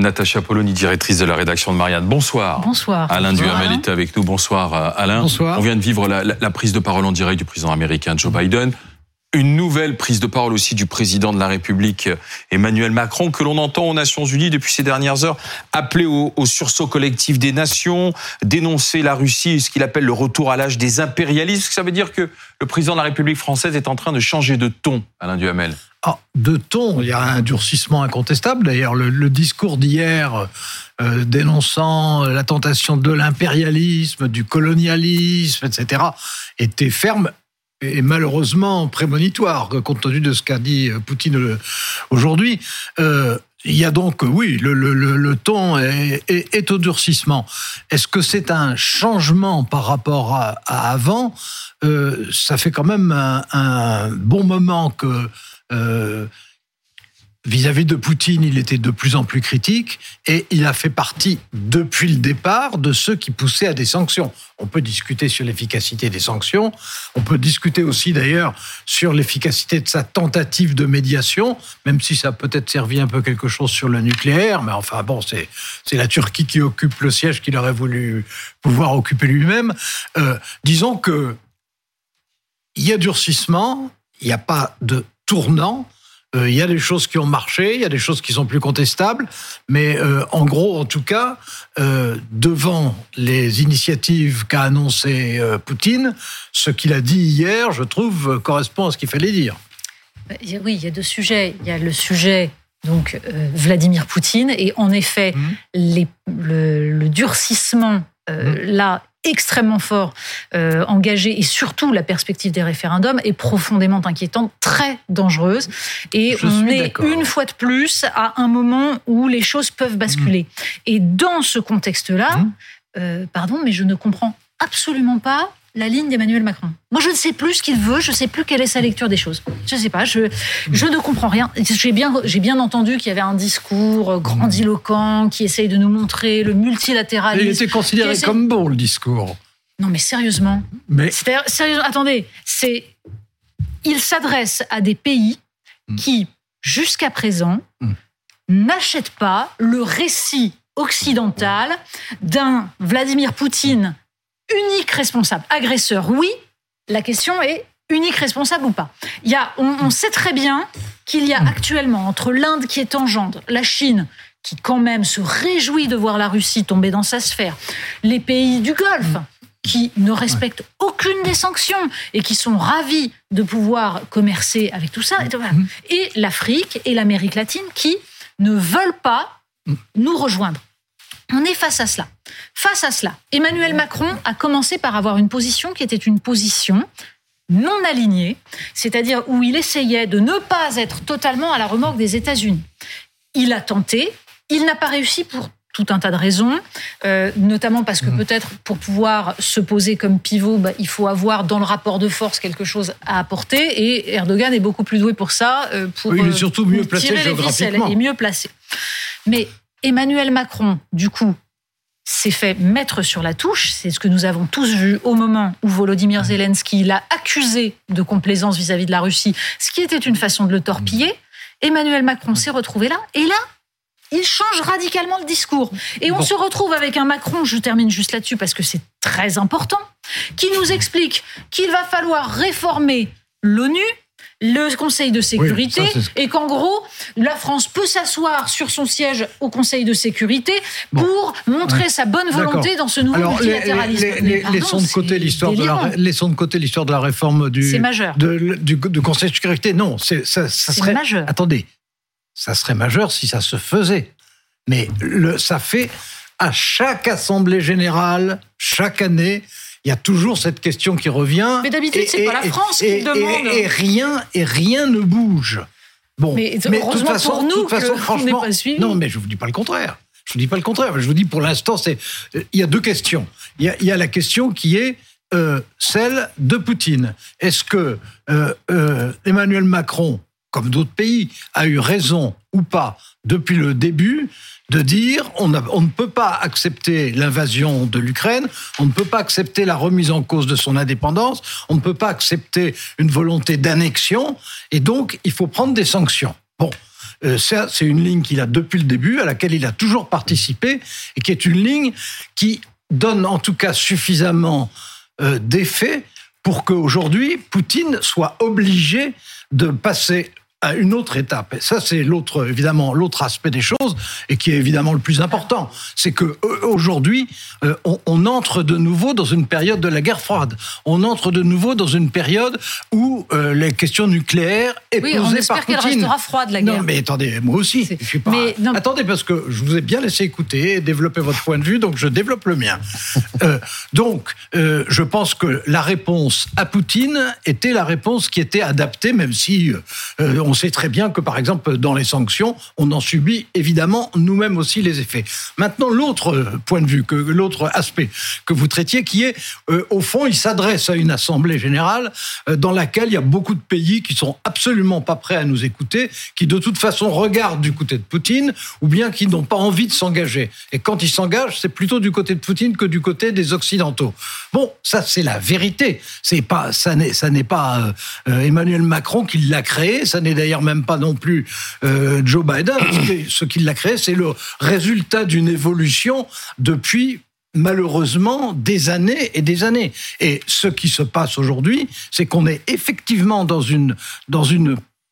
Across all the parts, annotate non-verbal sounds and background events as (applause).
Natacha Polony, directrice de la rédaction de Marianne. Bonsoir. Bonsoir. Alain Duhamel était avec nous. Bonsoir euh, Alain. Bonsoir. On vient de vivre la, la, prise de parole en direct du président américain Joe Biden. Une nouvelle prise de parole aussi du président de la République Emmanuel Macron que l'on entend aux Nations Unies depuis ces dernières heures appeler au, au sursaut collectif des nations, dénoncer la Russie et ce qu'il appelle le retour à l'âge des impérialistes. Ça veut dire que le président de la République française est en train de changer de ton, Alain Duhamel. Ah, de ton, il y a un durcissement incontestable. D'ailleurs, le, discours d'hier euh, dénonçant la tentation de l'impérialisme, du colonialisme, etc., était ferme et malheureusement prémonitoire, compte tenu de ce qu'a dit Poutine aujourd'hui. Euh, il y a donc, oui, le, le, ton est, est, est, au durcissement. Est-ce que c'est un changement par rapport à, avant? Euh, Ça fait quand même un bon moment que euh, vis-à-vis de Poutine, il était de plus en plus critique et il a fait partie, depuis le départ, de ceux qui poussaient à des sanctions. On peut discuter sur l'efficacité des sanctions, on peut discuter aussi d'ailleurs sur l'efficacité de sa tentative de médiation, même si ça a peut-être servi un peu quelque chose sur le nucléaire, mais enfin bon, c'est la Turquie qui occupe le siège qu'il aurait voulu pouvoir occuper lui-même. Euh, disons que il y a durcissement, il n'y a pas de tournant, euh, il y a des choses qui ont marché, il y a des choses qui sont plus contestables, mais euh, en gros, en tout cas, euh, devant les initiatives qu'a annoncé Poutine, ce qu'il a dit hier, je trouve, correspond à ce qu'il fallait dire. Oui, il y a deux sujets. Il y a le sujet donc Vladimir Poutine et en effet mmh. les, le, le, durcissement mmh. là extrêmement fort euh, engagé et surtout la perspective des référendums est profondément inquiétante, très dangereuse. Et Je on est une fois de plus à un moment où les choses peuvent basculer. Mmh. Et dans ce contexte-là, mmh. euh, pardon, mais je ne comprends absolument pas la ligne d'Emmanuel Macron. Moi, je ne sais plus ce qu'il veut, je ne sais plus quelle est sa lecture des choses. Je ne sais pas, je, je ne comprends rien. J'ai bien, j'ai bien entendu qu'il y avait un discours grandiloquent qui essaye de nous montrer le multilatéralisme. Il était considéré essaie... comme bon, le discours. Non, mais sérieusement. Mais... Sérieusement, attendez, c'est... Il s'adresse à des pays mm. qui, jusqu'à présent, mm. n'achètent pas le récit occidental d'un Vladimir Poutine unique responsable. Agresseur, oui. La question est unique responsable ou pas. Il y a, on, on sait très bien qu'il y a actuellement entre l'Inde qui est en gendre, la Chine qui quand même se réjouit de voir la Russie tomber dans sa sphère, les pays du Golfe qui ne respectent aucune des sanctions et qui sont ravis de pouvoir commercer avec tout ça, et l'Afrique et l'Amérique latine qui ne veulent pas nous rejoindre. On est face à cela. Face à cela, Emmanuel Macron a commencé par avoir une position qui était une position non alignée, c'est-à-dire où il essayait de ne pas être totalement à la remorque des États-Unis. Il a tenté, il n'a pas réussi pour tout un tas de raisons, euh, notamment parce que mmh. peut-être pour pouvoir se poser comme pivot, bah, il faut avoir dans le rapport de force quelque chose à apporter, et Erdogan est beaucoup plus doué pour ça, euh, pour oui, il est surtout mieux placé géographiquement. et mieux placé. Mais Emmanuel Macron, du coup, s'est fait mettre sur la touche. C'est ce que nous avons tous vu au moment où Volodymyr Zelensky l'a accusé de complaisance vis-à-vis -vis de la Russie, ce qui était une façon de le torpiller. Emmanuel Macron s'est retrouvé là, et là, il change radicalement le discours. Et on bon. se retrouve avec un Macron, je termine juste là-dessus parce que c'est très important, qui nous explique qu'il va falloir réformer l'ONU, le Conseil de sécurité oui, et qu'en gros, la France peut s'asseoir sur son siège au Conseil de sécurité bon. pour montrer ouais. sa bonne volonté dans ce nouveau Alors, multilatéralisme. Les, les, les, laissons, de côté l'histoire de la, laissons de côté l'histoire de la réforme du, majeur. De, du, du, Conseil de sécurité. Non, c'est ça, ça serait. Majeur. Attendez, ça serait majeur si ça se faisait. Mais le, ça fait à chaque assemblée générale, chaque année, il y a toujours cette question qui revient. Mais d'habitude, c'est pas la France et, qui demande. Et, et, rien, et rien ne bouge. Bon, mais, mais de toute façon, pour nous, toute façon, franchement, pas suivi. non, mais je vous dis pas le contraire. Je vous dis pas le contraire. Je vous dis pour l'instant, c'est il y a deux questions. Il y a, il y a la question qui est euh, celle de Poutine. Est-ce que euh, euh, Emmanuel Macron, comme d'autres pays, a eu raison ou pas depuis le début? De dire on, ne peut pas accepter l'invasion de l'Ukraine, on ne peut pas accepter la remise en cause de son indépendance, on ne peut pas accepter une volonté d'annexion, et donc il faut prendre des sanctions. Bon, euh, c'est une ligne qu'il a depuis le début, à laquelle il a toujours participé, et qui est une ligne qui donne en tout cas suffisamment euh, d'effet pour qu'aujourd'hui, Poutine soit obligé de passer à une autre étape. Et ça, c'est l'autre, évidemment, l'autre aspect des choses, et qui est évidemment le plus important. C'est que euh, aujourd'hui, euh, on, on, entre de nouveau dans une période de la guerre froide. On entre de nouveau dans une période où euh, les questions nucléaires est oui, posée on espère qu'elle restera froide la guerre. Non, mais attendez, moi aussi. Je suis pas... mais, non... Attendez, parce que je vous ai bien laissé écouter et développer votre point de vue, donc je développe le mien. euh, donc, euh, je pense que la réponse à Poutine était la réponse qui était adaptée, même si euh, on sait très bien que, par exemple, dans les sanctions, on en subit évidemment nous-mêmes aussi les effets. Maintenant, l'autre point de vue, que l'autre aspect que vous traitiez, qui est, euh, au fond, il s'adresse à une assemblée générale euh, dans laquelle il y a beaucoup de pays qui sont absolument pas prêts à nous écouter, qui de toute façon regardent du côté de Poutine, ou bien qui n'ont pas envie de s'engager. Et quand ils s'engagent, c'est plutôt du côté de Poutine que du côté des Occidentaux. Bon, ça c'est la vérité. C'est pas, ça n'est, pas euh, Emmanuel Macron qui l'a créé, ça n'est d'ailleurs même pas non plus euh, Joe Biden. (clears throat) Ce qui l'a créé, c'est le résultat d'une évolution depuis malheureusement des années et des années. Et ce qui se passe aujourd'hui, c'est qu'on est effectivement dans une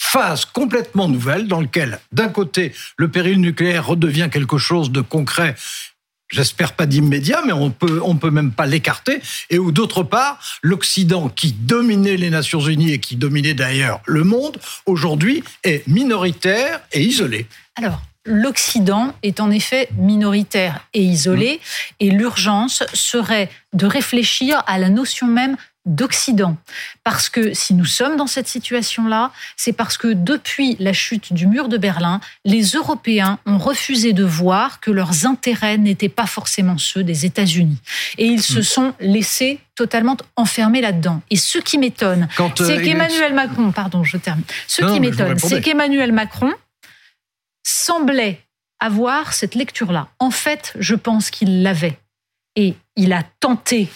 phase complètement nouvelle dans laquelle, d'un côté, le péril nucléaire redevient quelque chose de concret j'espère pas d'immédiat, mais on peut, on peut même pas l'écarter, et où d'autre part, l'Occident qui dominait les Nations Unies et qui dominait d'ailleurs le monde, aujourd'hui est minoritaire et isolé. Alors, l'Occident est en effet minoritaire et isolé, et l'urgence serait de réfléchir à la notion même d'Occident. Parce que si nous sommes dans cette situation-là, c'est parce que depuis la chute du mur de Berlin, les Européens ont refusé de voir que leurs intérêts n'étaient pas forcément ceux des États-Unis. Et ils se sont laissés totalement enfermés là-dedans. Et ce qui m'étonne, euh, c'est qu'Emmanuel Macron, pardon, je termine. Ce Non, qui m'étonne, c'est qu'Emmanuel Macron semblait avoir cette lecture-là. En fait, je pense qu'il l'avait. Et il a tenté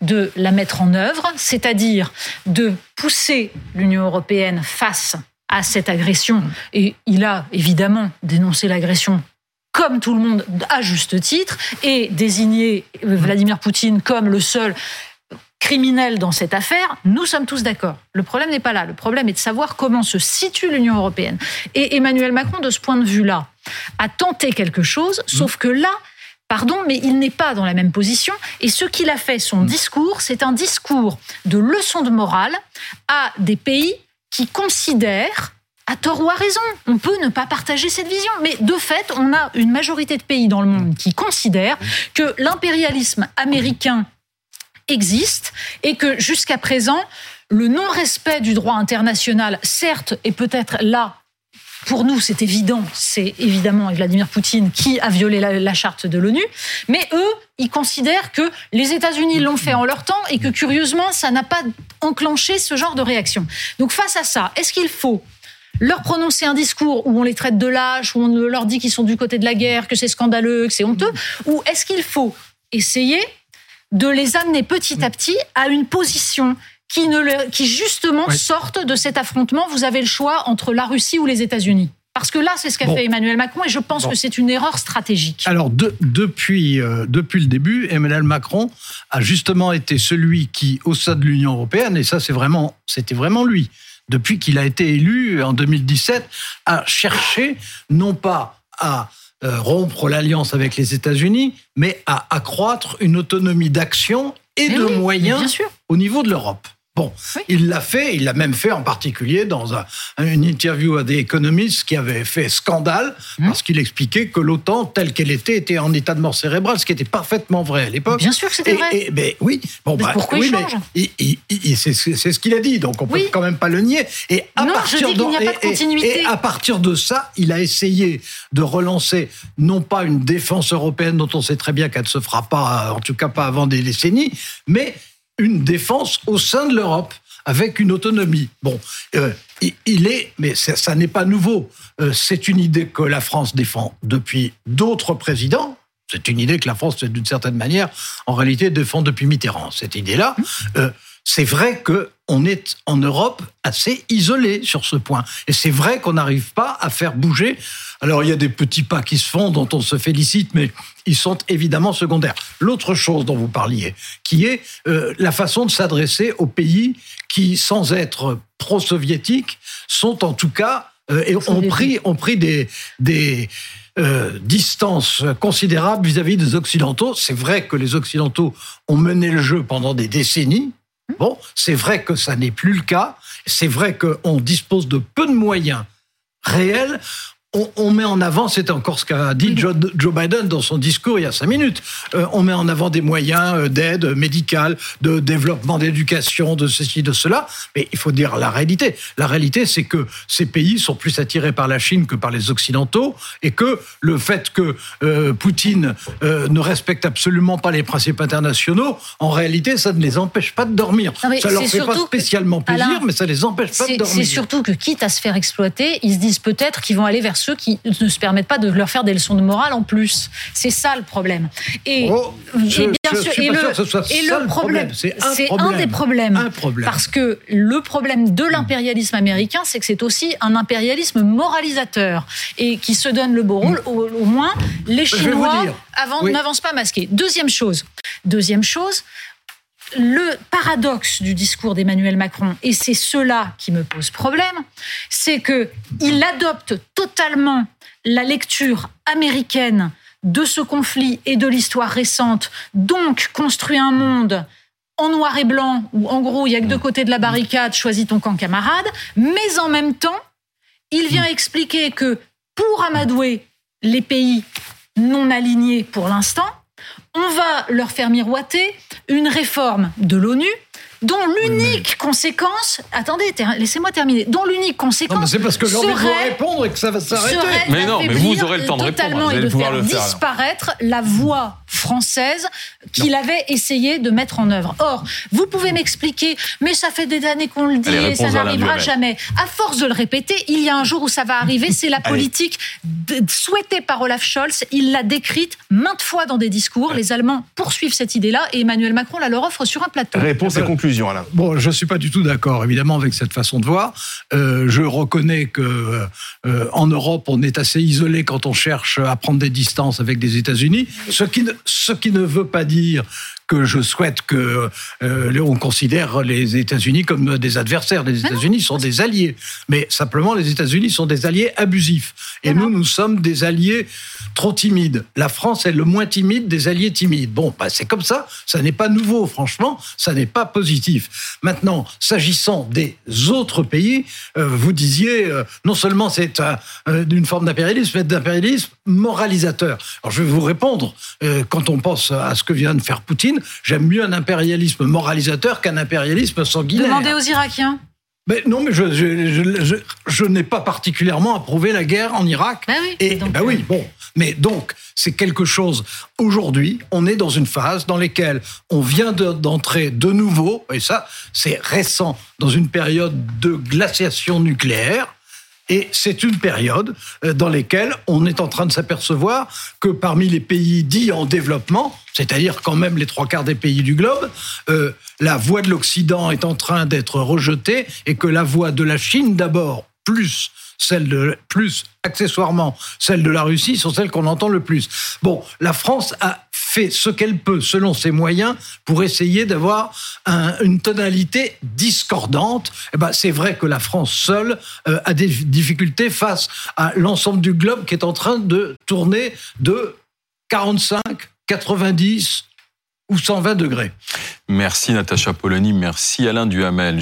de la mettre en œuvre, c'est-à-dire de pousser l'Union européenne face à cette agression. Et il a évidemment dénoncé l'agression comme tout le monde à juste titre et désigné euh, Vladimir Poutine comme le seul criminel dans cette affaire, nous sommes tous d'accord. Le problème n'est pas là. Le problème est de savoir comment se situe l'Union européenne. Et Emmanuel Macron, de ce point de vue-là, a tenté quelque chose, sauf que là, pardon, mais il n'est pas dans la même position. Et ce qu'il a fait, son discours, c'est un discours de leçon de morale à des pays qui considèrent à tort ou à raison. On peut ne pas partager cette vision. Mais de fait, on a une majorité de pays dans le monde qui considèrent que l'impérialisme américain existe et que jusqu'à présent, le non-respect du droit international, certes, est peut-être là. Pour nous, c'est évident, c'est évidemment Vladimir Poutine qui a violé la, charte de l'ONU, mais eux, ils considèrent que les États-Unis l'ont fait en leur temps et que curieusement, ça n'a pas enclenché ce genre de réaction. Donc face à ça, est-ce qu'il faut leur prononcer un discours où on les traite de lâches, où on leur dit qu'ils sont du côté de la guerre, que c'est scandaleux, que c'est honteux, ou est-ce qu'il faut essayer de les amener petit à petit à une position qui, ne le- qui justement Oui. sorte de cet affrontement Vous avez le choix entre la Russie ou les États-Unis. Parce que là, c'est ce qu'a Bon. fait Emmanuel Macron et je pense Bon. que c'est une erreur stratégique. Alors, de- depuis, euh, depuis le début, Emmanuel Macron a justement été celui qui, au sein de l'Union européenne, et ça, c'est vraiment, c'était vraiment lui, depuis qu'il a été élu en 2017, a cherché non pas à euh, rompre l'alliance avec les États-Unis, mais à accroître une autonomie d'action et Mais de oui, moyens au niveau de l'Europe. Bon, Oui. il l'a fait, il l'a même fait en particulier dans un- une interview à The Economist qui avait fait scandale Mmh. parce qu'il expliquait que l'OTAN, telle qu'elle était, était en état de mort cérébrale, ce qui était parfaitement vrai à l'époque. Bien sûr que c'était vrai. et- ben oui. Bon, Mais bah, pourquoi oui, change il- c'est ce qu'il a dit, donc on peut Oui. quand même pas le nier. Et à Non, je partir dis qu'il n'y a de- pas de et- et- continuité. Et, à partir de ça, il a essayé de relancer non pas une défense européenne dont on sait très bien qu'elle ne se fera pas, en tout cas pas avant des décennies, mais une défense au sein de l'Europe avec une autonomie. Bon, euh, il- est, mais ça, ça n'est pas nouveau. Euh, c'est une idée que la France défend depuis d'autres présidents. C'est une idée que la France, d'une certaine manière, en réalité, défend depuis Mitterrand. Cette idée-là, euh, c'est vrai que on est en Europe assez isolé sur ce point. Et c'est vrai qu'on n'arrive pas à faire bouger. Alors il y a des petits pas qui se font dont on se félicite, mais ils sont évidemment secondaires. L'autre chose dont vous parliez, qui est euh, la façon de s'adresser aux pays qui, sans être pro-soviétiques, sont en tout cas euh, et ont pris, ont pris des, des euh, distances considérables vis-à-vis des Occidentaux. C'est vrai que les Occidentaux ont mené le jeu pendant des décennies. Bon, c'est vrai que ça n'est plus le cas. C'est vrai qu'on dispose de peu de moyens réels on, met en avant, c'est encore ce qu'a dit Joe, Biden dans son discours il y a cinq minutes, euh, on met en avant des moyens euh, d'aide médicale, de développement d'éducation, de ceci, de cela, mais il faut dire la réalité. La réalité, c'est que ces pays sont plus attirés par la Chine que par les Occidentaux, et que le fait que euh, Poutine ne respecte absolument pas les principes internationaux, en réalité, ça ne les empêche pas de dormir. ça leur fait pas spécialement plaisir, mais ça les empêche pas de dormir. C'est surtout que, quitte à se faire exploiter, ils se disent peut-être qu'ils vont aller vers ceux qui ne se permettent pas de leur faire des leçons de morale en plus. C'est ça le problème. Et, oh, bien sûr, et le, problème, c'est un, des problèmes. Parce que le problème de l'impérialisme américain, c'est que c'est aussi un impérialisme moralisateur et qui se donne le beau rôle. Au, au moins, les Chinois n'avancent pas masqués. Deuxième chose. Deuxième chose le paradoxe du discours d'Emmanuel Macron, et c'est cela qui me pose problème, c'est qu'il adopte totalement la lecture américaine de ce conflit et de l'histoire récente, donc construit un monde en noir et blanc, où en gros il y a que deux côtés de la barricade, choisis ton camp camarade, mais en même temps, il vient expliquer que pour amadouer les pays non alignés pour l'instant, on va leur faire miroiter une réforme de l'ONU dont l'unique conséquence, attendez, laissez-moi terminer, dont l'unique conséquence, c'est parce que l'envie de répondre et que ça va s'arrêter. Mais non, mais vous aurez le temps de répondre, et de faire, disparaître la voix française qu'il avait essayé de mettre en œuvre. Or, vous pouvez m'expliquer, mais ça fait des années qu'on le dit et ça n'arrivera jamais. À force de le répéter, il y a un jour où ça va arriver. C'est la politique souhaitée par Olaf Scholz. Il l'a décrite maintes fois dans des discours. Les Allemands poursuivent cette idée-là et Emmanuel Macron la leur offre sur un plateau. Réponse et conclusion, Bon, je ne suis pas du tout d'accord, évidemment, avec cette façon de voir. Euh, je reconnais que euh, en Europe, on est assez isolé quand on cherche à prendre des distances avec des États-Unis. Ce ce qui ne veut pas dire que je souhaite que euh, on considère les États-Unis comme des adversaires. Les États-Unis sont des alliés, mais simplement les États-Unis sont des alliés abusifs. Et nous, nous sommes des alliés trop timides. La France est le moins timide des alliés timides. Bon, bah, c'est comme ça. Ça n'est pas nouveau, franchement. Ça n'est pas positif. Maintenant, s'agissant des autres pays, euh, vous disiez euh, non seulement c'est euh, une forme d'impérialisme, mais d'impérialisme moralisateur. Alors je vais vous répondre. quand on pense à ce que vient de faire Poutine, j'aime mieux un impérialisme moralisateur qu'un impérialisme sanguinaire. Demandez aux Irakiens. Mais non, mais je, je, je, n'ai pas particulièrement approuvé la guerre en Irak. Ben oui, et ben oui, bon. Mais donc, c'est quelque chose. Aujourd'hui, on est dans une phase dans laquelle on vient d'entrer de nouveau, et ça, c'est récent, dans une période de glaciation nucléaire. Et c'est une période euh, dans laquelle on est en train de s'apercevoir que parmi les pays dits en développement, c'est-à-dire quand même les trois quarts des pays du globe, euh, la voix de l'Occident est en train d'être rejetée et que la voix de la Chine d'abord, plus celle de plus accessoirement celle de la Russie sont celles qu'on entend le plus. Bon, la France a fait ce qu'elle peut selon ses moyens pour essayer d'avoir une tonalité discordante. Eh ben, c'est vrai que la France seule euh, a des difficultés face à l'ensemble du globe qui est en train de tourner de 45, 90 ou 120 degrés. Merci Natacha Polony, merci Alain Duhamel.